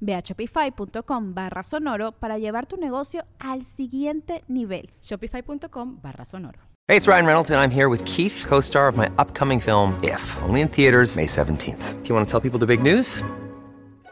Ve a shopify.com barra sonoro para llevar tu negocio al siguiente nivel. Shopify.com barra sonoro. Hey, it's Ryan Reynolds, and I'm here with Keith, co star of my upcoming film, If, only in theaters, May 17th. Do you want to tell people the big news?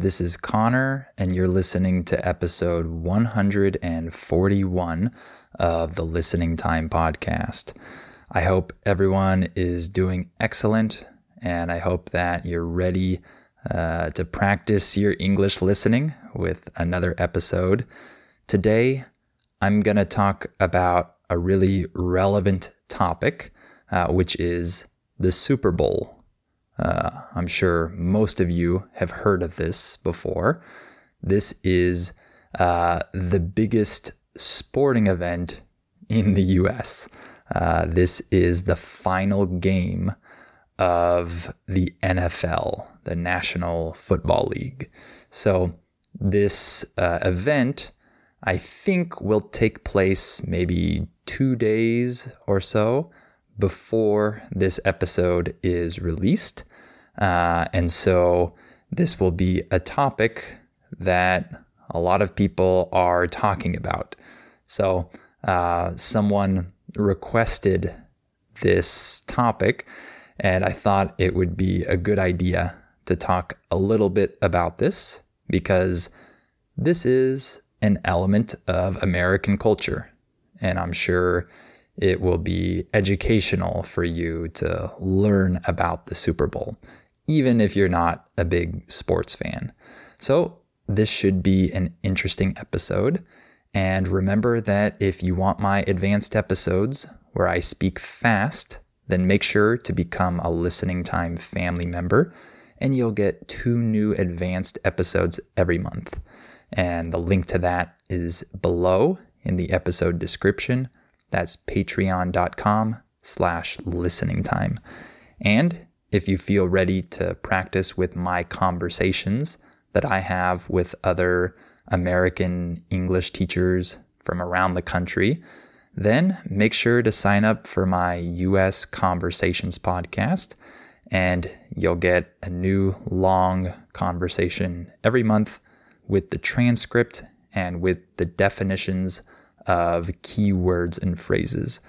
This is Connor, and you're listening to episode 141 of the Listening Time Podcast. I hope everyone is doing excellent, and I hope that you're ready uh, to practice your English listening with another episode. Today, I'm going to talk about a really relevant topic, uh, which is the Super Bowl. Uh, I'm sure most of you have heard of this before. This is uh, the biggest sporting event in the US. Uh, this is the final game of the NFL, the National Football League. So, this uh, event, I think, will take place maybe two days or so before this episode is released. Uh, and so this will be a topic that a lot of people are talking about. So uh, someone requested this topic, and I thought it would be a good idea to talk a little bit about this because this is an element of American culture. And I'm sure it will be educational for you to learn about the Super Bowl even if you're not a big sports fan. So, this should be an interesting episode. And remember that if you want my advanced episodes where I speak fast, then make sure to become a listening time family member, and you'll get two new advanced episodes every month. And the link to that is below in the episode description. That's patreon.com slash listening time. And if you feel ready to practice with my conversations that I have with other American English teachers from around the country, then make sure to sign up for my US Conversations podcast, and you'll get a new long conversation every month with the transcript and with the definitions of keywords and phrases.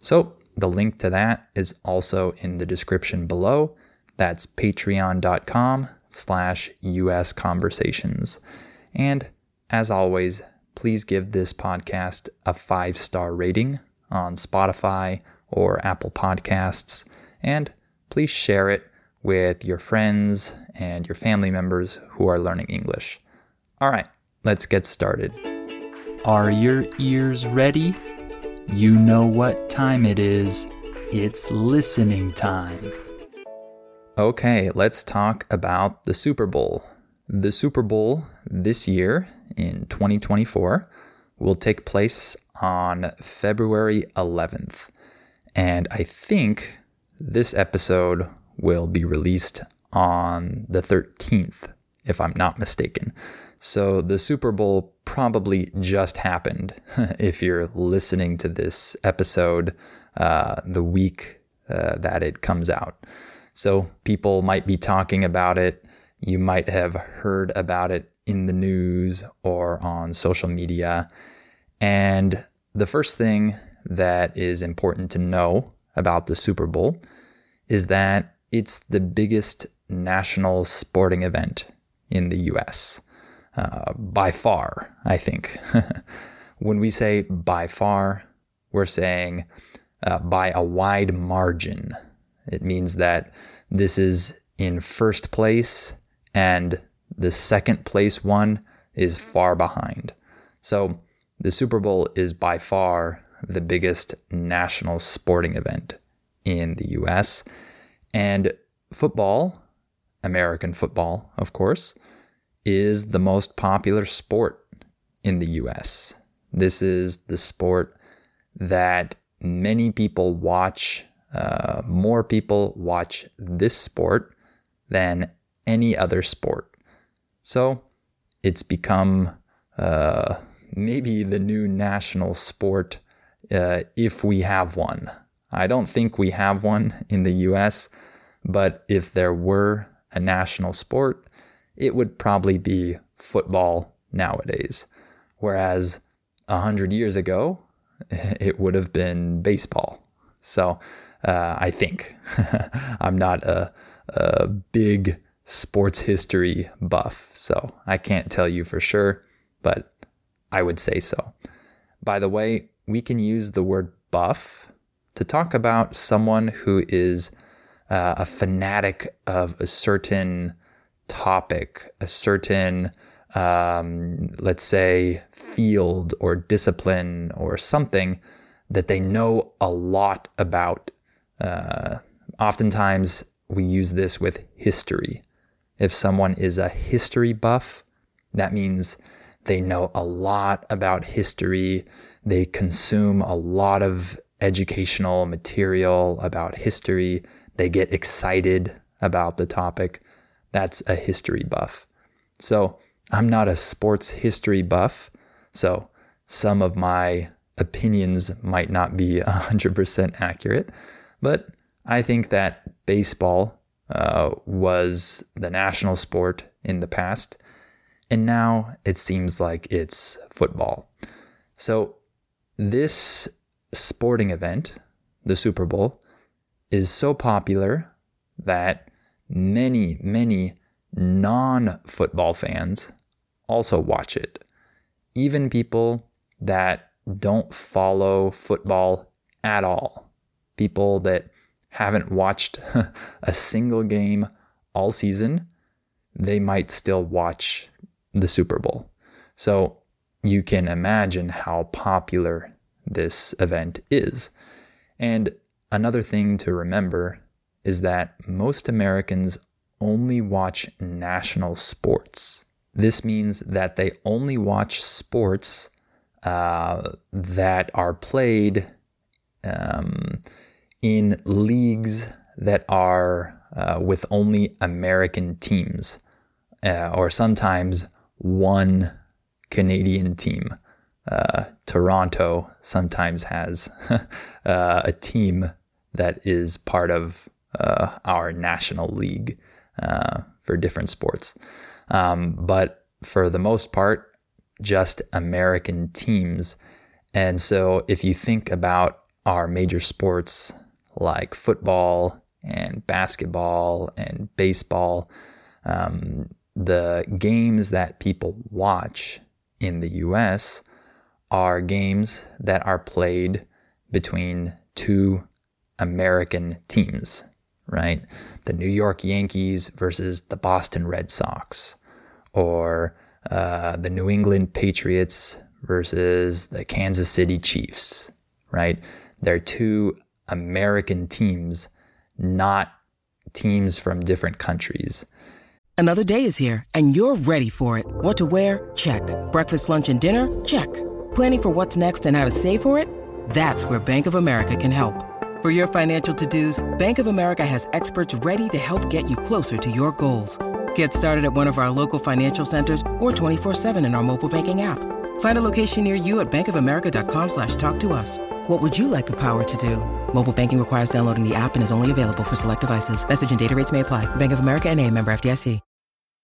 So the link to that is also in the description below. That's patreon.com slash US conversations. And as always, please give this podcast a five star rating on Spotify or Apple Podcasts. And please share it with your friends and your family members who are learning English. All right, let's get started. Are your ears ready? You know what time it is. It's listening time. Okay, let's talk about the Super Bowl. The Super Bowl this year in 2024 will take place on February 11th. And I think this episode will be released on the 13th, if I'm not mistaken. So the Super Bowl probably just happened if you're listening to this episode uh, the week uh, that it comes out. So people might be talking about it. You might have heard about it in the news or on social media. And the first thing that is important to know about the Super Bowl is that it's the biggest national sporting event in the US. Uh, by far, I think. when we say by far, we're saying uh, by a wide margin. It means that this is in first place and the second place one is far behind. So the Super Bowl is by far the biggest national sporting event in the US. And football, American football, of course, is the most popular sport in the US. This is the sport that many people watch. Uh, more people watch this sport than any other sport. So it's become uh, maybe the new national sport uh, if we have one. I don't think we have one in the US, but if there were a national sport, it would probably be football nowadays. Whereas a hundred years ago, it would have been baseball. So uh, I think I'm not a, a big sports history buff, so I can't tell you for sure, but I would say so. By the way, we can use the word buff to talk about someone who is uh, a fanatic of a certain topic, a certain, um, let's say, field or discipline or something that they know a lot about. Uh, oftentimes, we use this with history. If someone is a history buff, that means they know a lot about history. They consume a lot of educational material about history. They get excited about the topic. That's a history buff. So I'm not a sports history buff. So some of my opinions might not be 100% accurate, but I think that baseball uh, was the national sport in the past, and now it seems like it's football. So this sporting event, the Super Bowl, is so popular that many, many non football fans also watch it. Even people that don't follow football at all, people that haven't watched a single game all season, they might still watch the Super Bowl. So you can imagine how popular this event is. And another thing to remember is that most Americans only watch national sports. This means that they only watch sports uh, that are played um, in leagues that are uh, with only American teams, uh, or sometimes one Canadian team. Uh, Toronto sometimes has uh, a team that is part of uh, our national league uh, for different sports. Um, but for the most part, just American teams. And so if you think about our major sports like football and basketball and baseball, um, the games that people watch in the US are games that are played between two American teams, right? The New York Yankees versus the Boston Red Sox, or uh, the New England Patriots versus the Kansas City Chiefs, right? They're two American teams, not teams from different countries. Another day is here, and you're ready for it. What to wear? Check. Breakfast, lunch, and dinner? Check. Planning for what's next and how to save for it? That's where Bank of America can help. For your financial to-dos, Bank of America has experts ready to help get you closer to your goals. Get started at one of our local financial centers or 24-7 in our mobile banking app. Find a location near you at bankofamerica.com slash talk to us. What would you like the power to do? Mobile banking requires downloading the app and is only available for select devices. Message and data rates may apply. Bank of America and a member FDIC.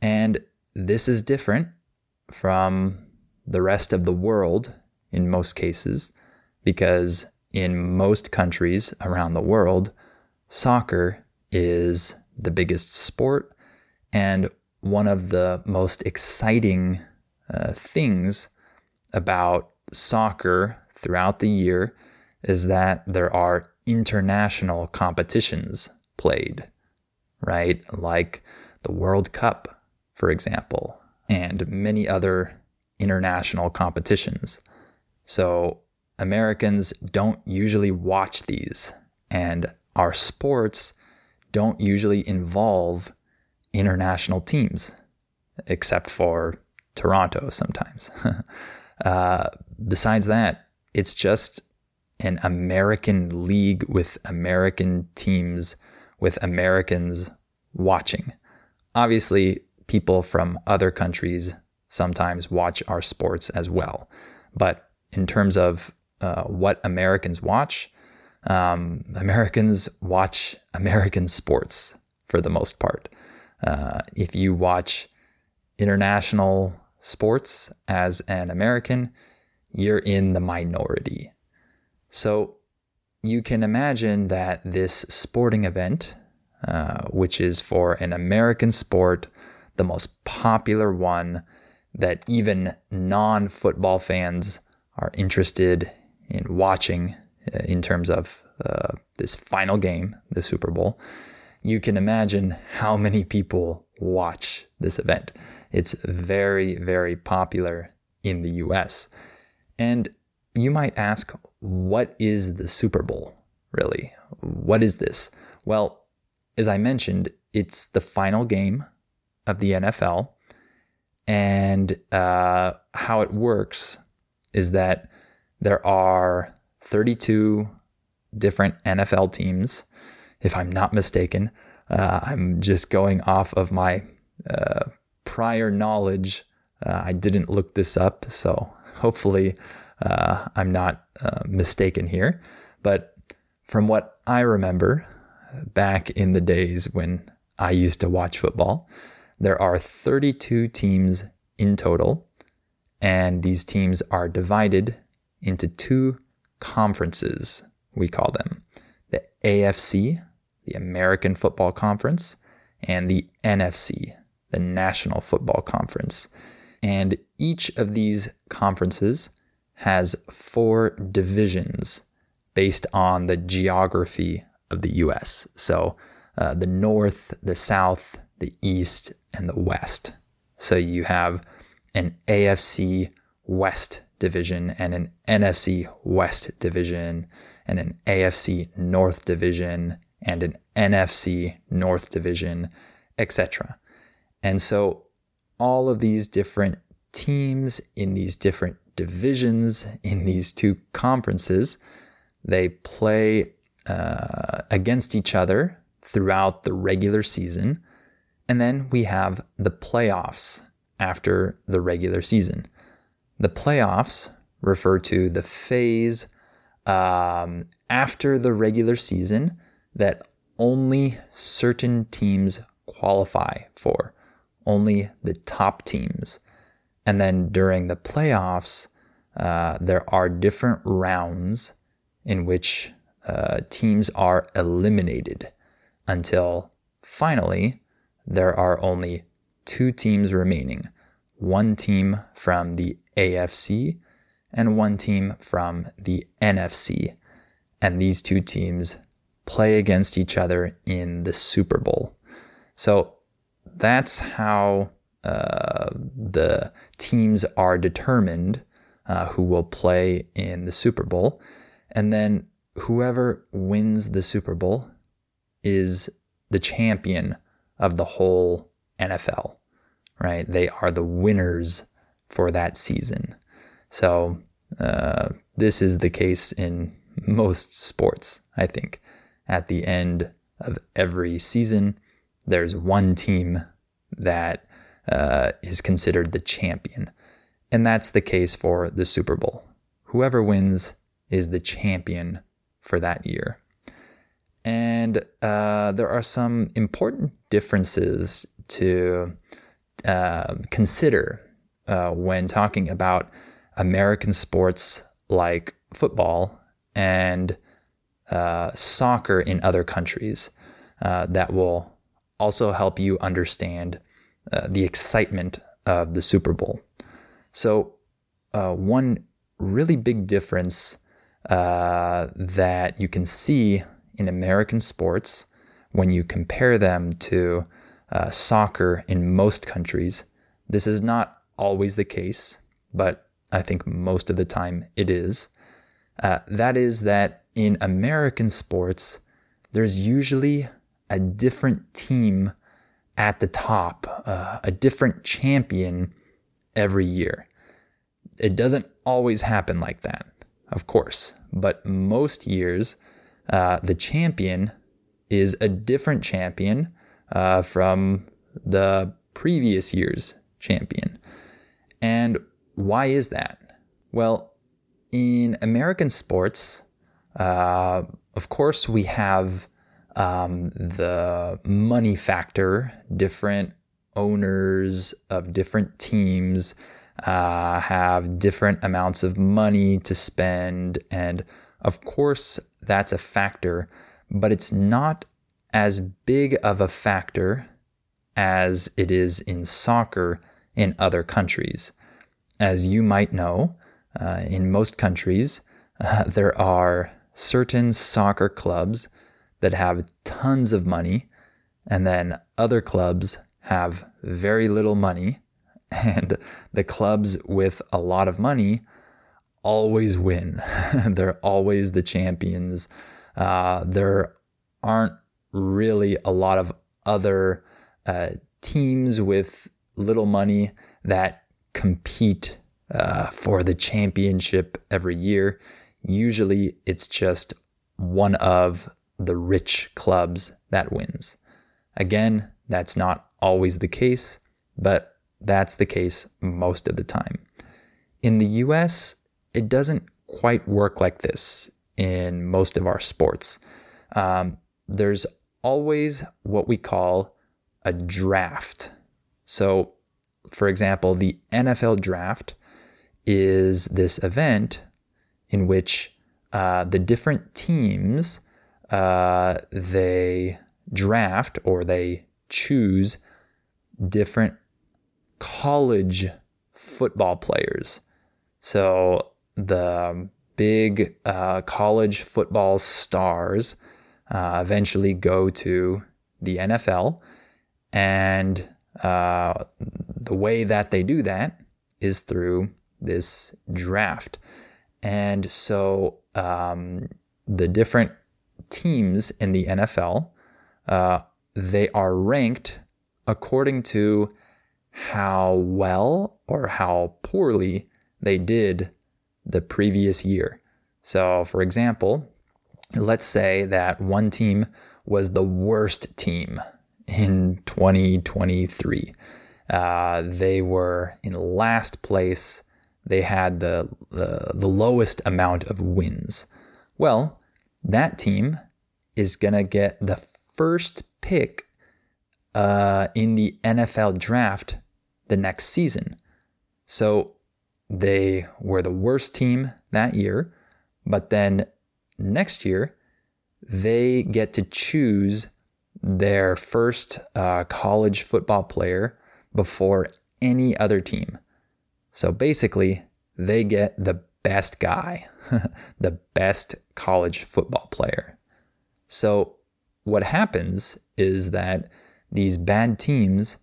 And this is different from the rest of the world in most cases because in most countries around the world, soccer is the biggest sport and one of the most exciting uh, things about soccer throughout the year is that there are international competitions played, right? Like the World Cup, for example, and many other international competitions. So Americans don't usually watch these, and our sports don't usually involve international teams, except for Toronto sometimes. uh, besides that, it's just an American league with American teams, with Americans watching. Obviously, people from other countries sometimes watch our sports as well. But in terms of uh, what Americans watch, um, Americans watch American sports for the most part. Uh, if you watch international sports as an American, you're in the minority. So you can imagine that this sporting event, uh, which is for an American sport, the most popular one that even non football fans are interested in watching uh, in terms of uh, this final game, the Super Bowl, you can imagine how many people watch this event. It's very, very popular in the US. And you might ask, what is the Super Bowl, really? What is this? Well, as I mentioned, it's the final game of the NFL. And uh, how it works is that there are 32 different NFL teams, if I'm not mistaken. Uh, I'm just going off of my uh, prior knowledge. Uh, I didn't look this up, so hopefully uh, I'm not uh, mistaken here. But from what I remember back in the days when I used to watch football, there are 32 teams in total, and these teams are divided into two conferences, we call them the AFC, the American Football Conference, and the NFC, the National Football Conference. And each of these conferences has four divisions based on the geography of the US. So uh, the North, the South, the East, and the West. So you have an AFC West division and an NFC West division and an AFC North division and an NFC North division, etc. And so all of these different teams in these different divisions in these two conferences, they play uh, against each other throughout the regular season. And then we have the playoffs after the regular season. The playoffs refer to the phase um, after the regular season that only certain teams qualify for, only the top teams. And then during the playoffs, uh, there are different rounds in which uh, teams are eliminated until finally there are only two teams remaining one team from the AFC and one team from the NFC. And these two teams play against each other in the Super Bowl. So that's how uh, the teams are determined uh, who will play in the Super Bowl. And then whoever wins the Super Bowl is the champion of the whole NFL, right? They are the winners for that season. So, uh, this is the case in most sports, I think. At the end of every season, there's one team that uh, is considered the champion. And that's the case for the Super Bowl. Whoever wins is the champion for that year. And uh, there are some important differences to uh, consider uh, when talking about American sports like football and uh, soccer in other countries uh, that will also help you understand uh, the excitement of the Super Bowl. So, one really big difference that you can see in American sports when you compare them to uh, soccer in most countries, this is not always the case, but I think most of the time it is. Uh, that is that in American sports, there's usually a different team at the top, uh, a different champion every year. It doesn't always happen like that, of course, but most years, uh, the champion is a different champion uh, from the previous year's champion. And why is that? Well, in American sports, uh, of course, we have um, the money factor, different owners of different teams uh, have different amounts of money to spend. And of course, that's a factor, but it's not as big of a factor as it is in soccer in other countries. As you might know, uh, in most countries, uh, there are certain soccer clubs that have tons of money, and then other clubs have very little money, and the clubs with a lot of money always win. They're always the champions. Uh, there aren't really a lot of other uh, teams with little money that compete uh, for the championship every year. Usually it's just one of the rich clubs that wins. Again, that's not always the case, but that's the case most of the time. In the US, it doesn't quite work like this in most of our sports. Um, there's always what we call a draft. So, for example, the NFL draft is this event in which uh, the different teams uh, they draft or they choose different college football players. So the big uh, college football stars uh, eventually go to the NFL, and uh, the way that they do that is through this draft. And so um, the different teams in the NFL, uh, they are ranked according to how well or how poorly they did the previous year. So, for example, let's say that one team was the worst team in 2023. Uh, they were in last place. They had the, the, the lowest amount of wins. Well, that team is to get the first pick uh, in the NFL draft the next season. So they were the worst team that year, but then next year they get to choose their first uh, college football player before any other team. So basically, they get the best guy, the best college football player. So what happens is that these bad teams,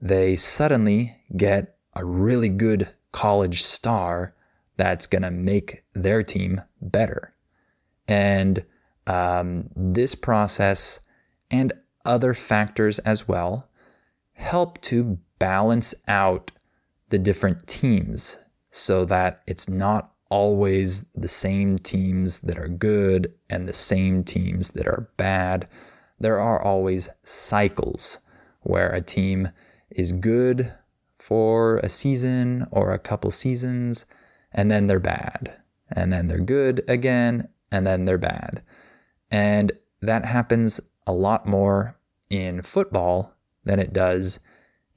they suddenly get a really good college star that's going to make their team better. And um, this process and other factors as well help to balance out the different teams so that it's not always the same teams that are good and the same teams that are bad. There are always cycles where a team is good for a season or a couple seasons and then they're bad. And then they're good again and then they're bad. And that happens a lot more in football than it does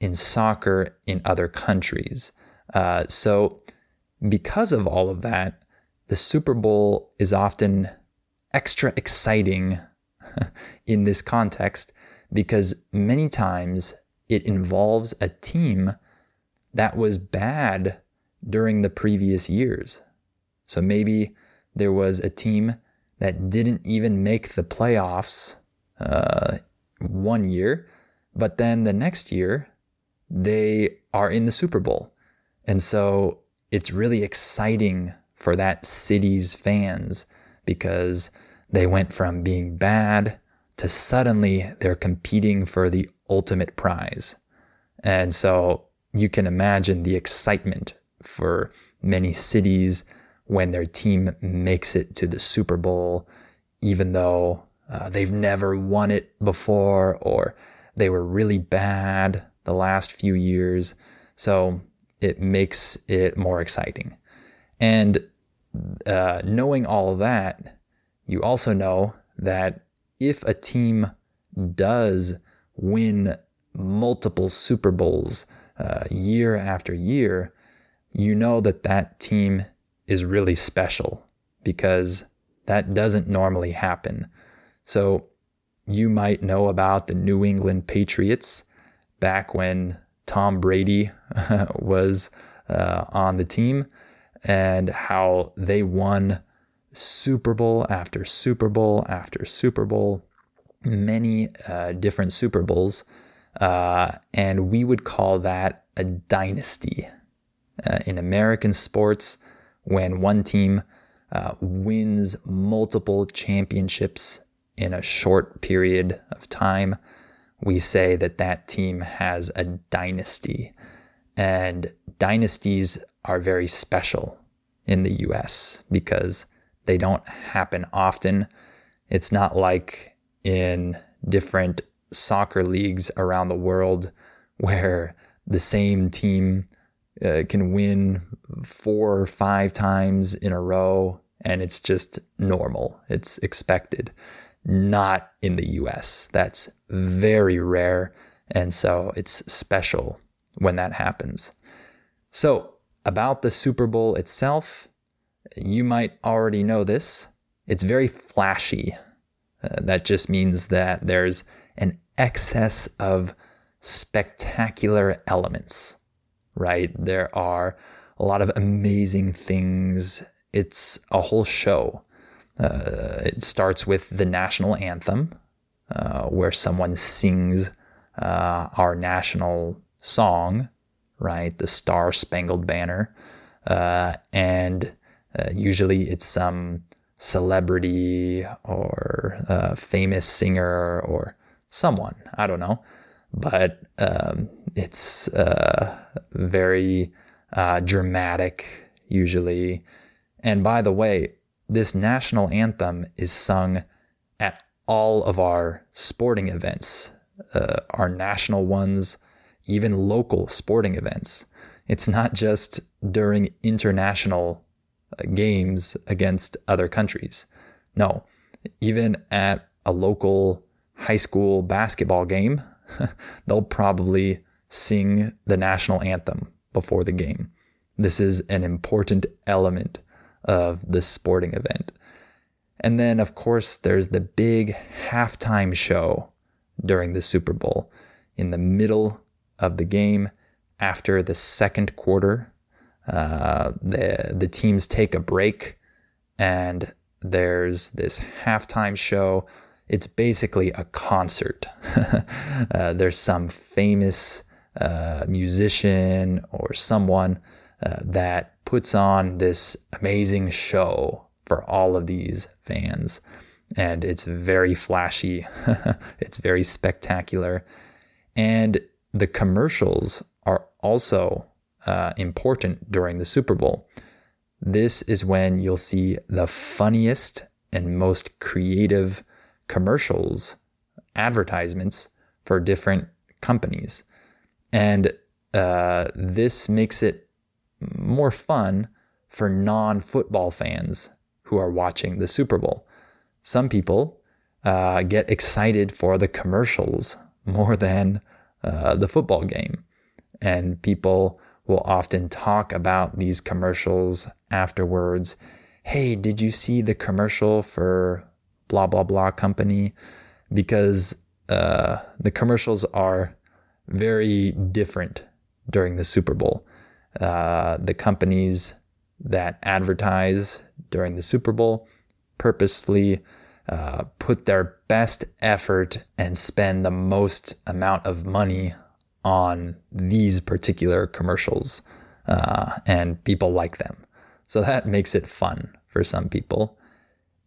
in soccer in other countries. Uh, so, because of all of that, the Super Bowl is often extra exciting in this context because many times it involves a team that was bad during the previous years. So maybe there was a team that didn't even make the playoffs uh, one year, but then the next year they are in the Super Bowl. And so it's really exciting for that city's fans because they went from being bad to suddenly they're competing for the ultimate prize. And so you can imagine the excitement for many cities when their team makes it to the Super Bowl, even though uh, they've never won it before or they were really bad the last few years. So it makes it more exciting. And uh, knowing all that, you also know that if a team does win multiple Super Bowls uh, year after year, you know that that team is really special because that doesn't normally happen. So you might know about the New England Patriots back when Tom Brady was uh, on the team and how they won Super Bowl after Super Bowl after Super Bowl, many uh, different Super Bowls. Uh, and we would call that a dynasty. Uh, in American sports, when one team uh, wins multiple championships in a short period of time, we say that that team has a dynasty. And dynasties are very special in the US because they don't happen often. It's not like in different soccer leagues around the world where the same team uh, can win four or five times in a row and it's just normal. It's expected. Not in the US. That's very rare. And so it's special when that happens. So, about the Super Bowl itself, you might already know this. It's very flashy. Uh, that just means that there's an excess of spectacular elements, right? There are a lot of amazing things. It's a whole show. Uh, it starts with the national anthem, uh, where someone sings uh, our national song, right? The Star Spangled Banner. Uh, and uh, usually it's some celebrity or uh, famous singer or someone. I don't know. But um, it's very dramatic, usually. And by the way, this national anthem is sung at all of our sporting events, uh, our national ones, even local sporting events. It's not just during international uh, games against other countries. No, even at a local high school basketball game, they'll probably sing the national anthem before the game. This is an important element of the sporting event. And then, of course, there's the big halftime show during the Super Bowl in the middle of the game after the second quarter. Uh, the the teams take a break, and there's this halftime show. It's basically a concert. uh, there's some famous uh, musician or someone uh, that puts on this amazing show for all of these fans. And it's very flashy, it's very spectacular. And the commercials are also uh, important during the Super Bowl. This is when you'll see the funniest and most creative commercials, advertisements for different companies. And uh, this makes it more fun for non football fans who are watching the Super Bowl. Some people uh, get excited for the commercials more than uh, the football game. And people will often talk about these commercials afterwards. Hey, did you see the commercial for blah, blah, blah company? Because uh, the commercials are very different during the Super Bowl. Uh, the companies that advertise during the Super Bowl purposefully uh, put their best effort and spend the most amount of money on these particular commercials, uh, and people like them. So that makes it fun for some people.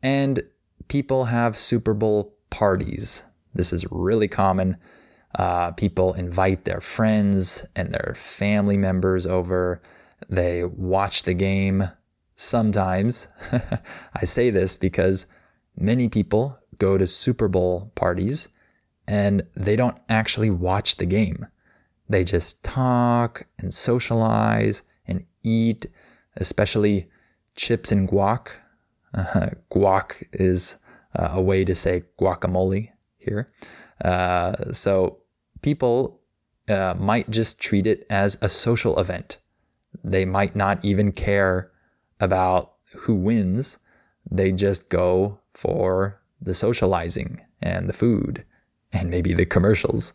And people have Super Bowl parties. This is really common. Uh, people invite their friends and their family members over. They watch the game sometimes. I say this because many people go to Super Bowl parties and they don't actually watch the game. They just talk and socialize and eat, especially chips and guac. Uh, guac is uh, a way to say guacamole here. Uh, so people uh, might just treat it as a social event. They might not even care about who wins. They just go for the socializing and the food and maybe the commercials.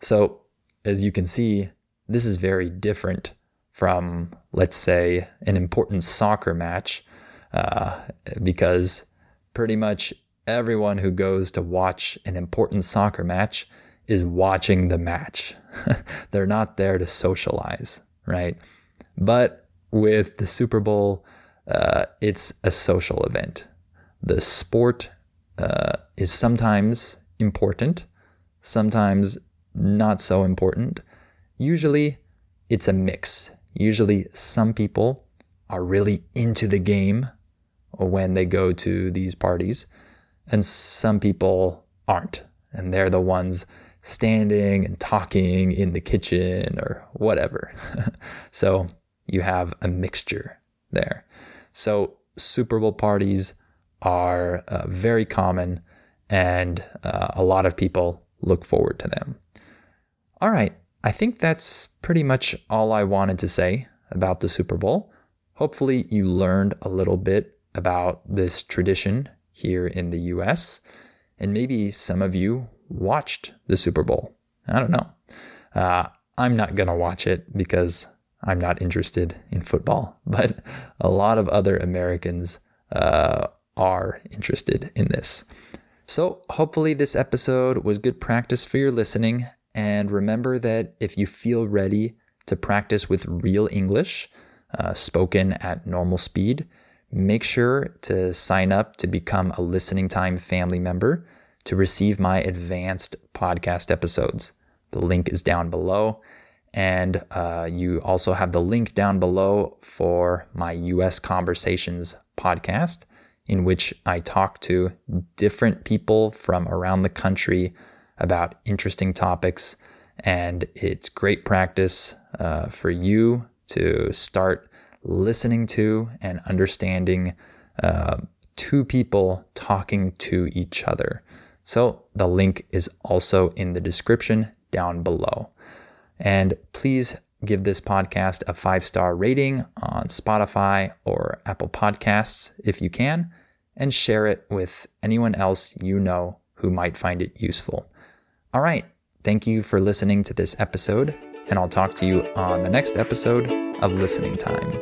So as you can see, this is very different from, let's say, an important soccer match, uh, because pretty much everyone who goes to watch an important soccer match is watching the match. They're not there to socialize, right? But with the Super Bowl, uh, it's a social event. The sport uh, is sometimes important, sometimes not so important. Usually it's a mix. Usually some people are really into the game when they go to these parties, and some people aren't. And they're the ones standing and talking in the kitchen or whatever. so you have a mixture there. So Super Bowl parties are uh, very common, and uh, a lot of people look forward to them. All right, I think that's pretty much all I wanted to say about the Super Bowl. Hopefully, you learned a little bit about this tradition here in the US, and maybe some of you watched the Super Bowl. I don't know. Uh, I'm not going to watch it because I'm not interested in football, but a lot of other Americans uh, are interested in this. So, hopefully, this episode was good practice for your listening and remember that if you feel ready to practice with real English, uh, spoken at normal speed, make sure to sign up to become a listening time family member to receive my advanced podcast episodes. The link is down below. And uh, you also have the link down below for my US Conversations podcast, in which I talk to different people from around the country about interesting topics. And it's great practice uh, for you to start listening to and understanding uh, two people talking to each other. So the link is also in the description down below. And please give this podcast a five star rating on Spotify or Apple Podcasts if you can, and share it with anyone else you know who might find it useful. All right. Thank you for listening to this episode, and I'll talk to you on the next episode of Listening Time.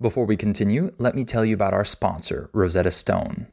Before we continue, let me tell you about our sponsor, Rosetta Stone.